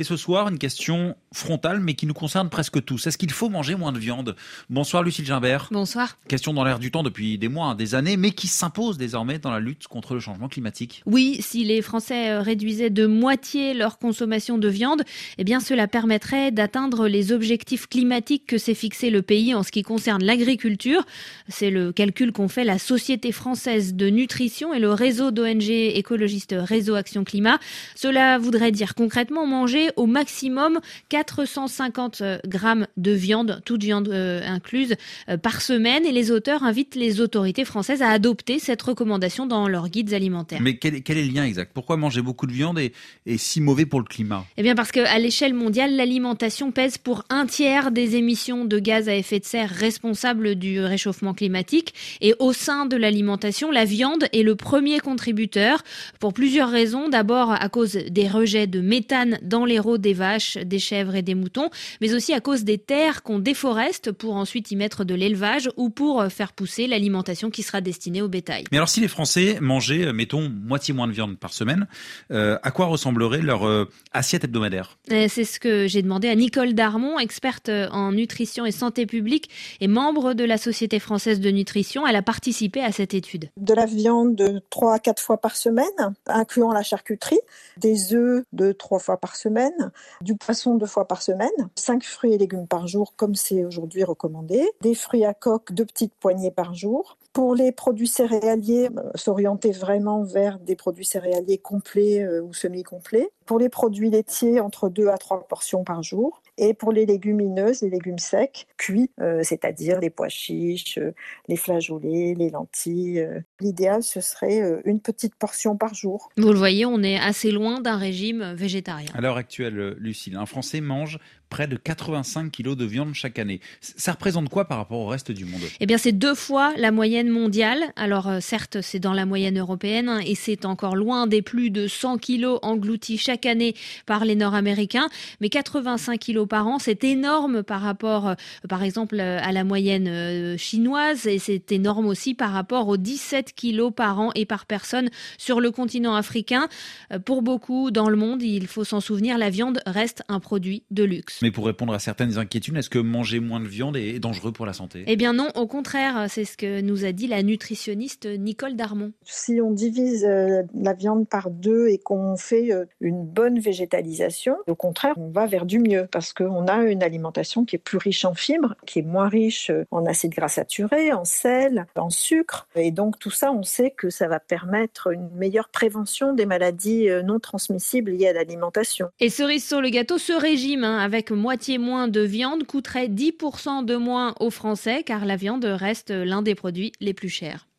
Et ce soir, une question frontale, mais qui nous concerne presque tous. Est-ce qu'il faut manger moins de viande? Bonsoir Lucille Gimbert. Bonsoir. Question dans l'air du temps depuis des mois, des années, mais qui s'impose désormais dans la lutte contre le changement climatique. Oui, si les Français euh, réduisaient de moitié leur consommation de viande, eh bien cela permettrait d'atteindre les objectifs climatiques que s'est fixé le pays en ce qui concerne l'agriculture. C'est le calcul qu'ont fait la Société française de nutrition et le réseau d'ONG écologistes Réseau Action Climat. Cela voudrait dire concrètement manger au maximum 450 grammes de viande, toute viande euh, incluse, euh, par semaine. Et les auteurs invitent les autorités françaises à adopter cette recommandation dans leurs guides alimentaires. Mais quel, est le lien exact? Pourquoi manger beaucoup de viande est, est si mauvais pour le climat? Eh bien parce qu'à l'échelle mondiale, l'alimentation pèse pour un tiers des émissions de gaz à effet de serre responsables du réchauffement climatique. Et au sein de l'alimentation, la viande est le premier contributeur pour plusieurs raisons. D'abord à cause des rejets de méthane dans les des vaches, des chèvres et des moutons, mais aussi à cause des terres qu'on déforeste pour ensuite y mettre de l'élevage ou pour faire pousser l'alimentation qui sera destinée au bétail. Mais alors si les Français mangeaient, euh, mettons, moitié moins de viande par semaine, euh, à quoi ressemblerait leur euh, assiette hebdomadaire C'est ce que j'ai demandé à Nicole Darmon, experte en nutrition et santé publique et membre de la Société française de nutrition. Elle a participé à cette étude. De la viande de 3 à 4 fois par semaine, incluant la charcuterie, des œufs de 3 fois par semaine, du poisson deux fois par semaine, 5 fruits et légumes par jour comme c'est aujourd'hui recommandé, des fruits à coque, deux petites poignées par jour, pour les produits céréaliers, euh, s'orienter vraiment vers des produits céréaliers complets euh, ou semi-complets. Pour les produits laitiers, entre 2 à 3 portions par jour. Et pour les légumineuses, les légumes secs, cuits, euh, c'est-à-dire les pois chiches, les flageolets, les lentilles. L'idéal, ce serait une petite portion par jour. Vous le voyez, on est assez loin d'un régime végétarien. À l'heure actuelle, Lucille, un Français mange près de 85 kilos de viande chaque année. Ça représente quoi par rapport au reste du monde? Eh bien, c'est deux fois la moyenne mondiale. Alors, euh, certes, c'est dans la moyenne européenne hein, et c'est encore loin des plus de 100 kilos engloutis chaque année par les Nord-Américains. Mais 85 kilos par an, c'est énorme par rapport, euh, par exemple, euh, à la moyenne chinoise et c'est énorme aussi par rapport aux 17 kilos par an et par personne sur le continent africain. Pour beaucoup dans le monde, il faut s'en souvenir, la viande reste un produit de luxe. Mais pour répondre à certaines inquiétudes, est-ce que manger moins de viande est dangereux pour la santé? Eh bien non, au contraire, c'est ce que nous a dit la nutritionniste Nicole Darmon. Si on divise euh, la viande par deux et qu'on fait euh, une bonne végétalisation, au contraire, on va vers du mieux parce qu'on a une alimentation qui est plus riche en fibres, qui est moins riche euh, en acides gras saturés, en sel, en sucre. Et donc tout ça, on sait que ça va permettre une meilleure prévention des maladies non transmissibles liées à l'alimentation. Et cerise sur le gâteau, ce régime hein, avec moitié moins de viande coûterait 10% de moins aux Français car la viande reste l'un des produits les plus chers.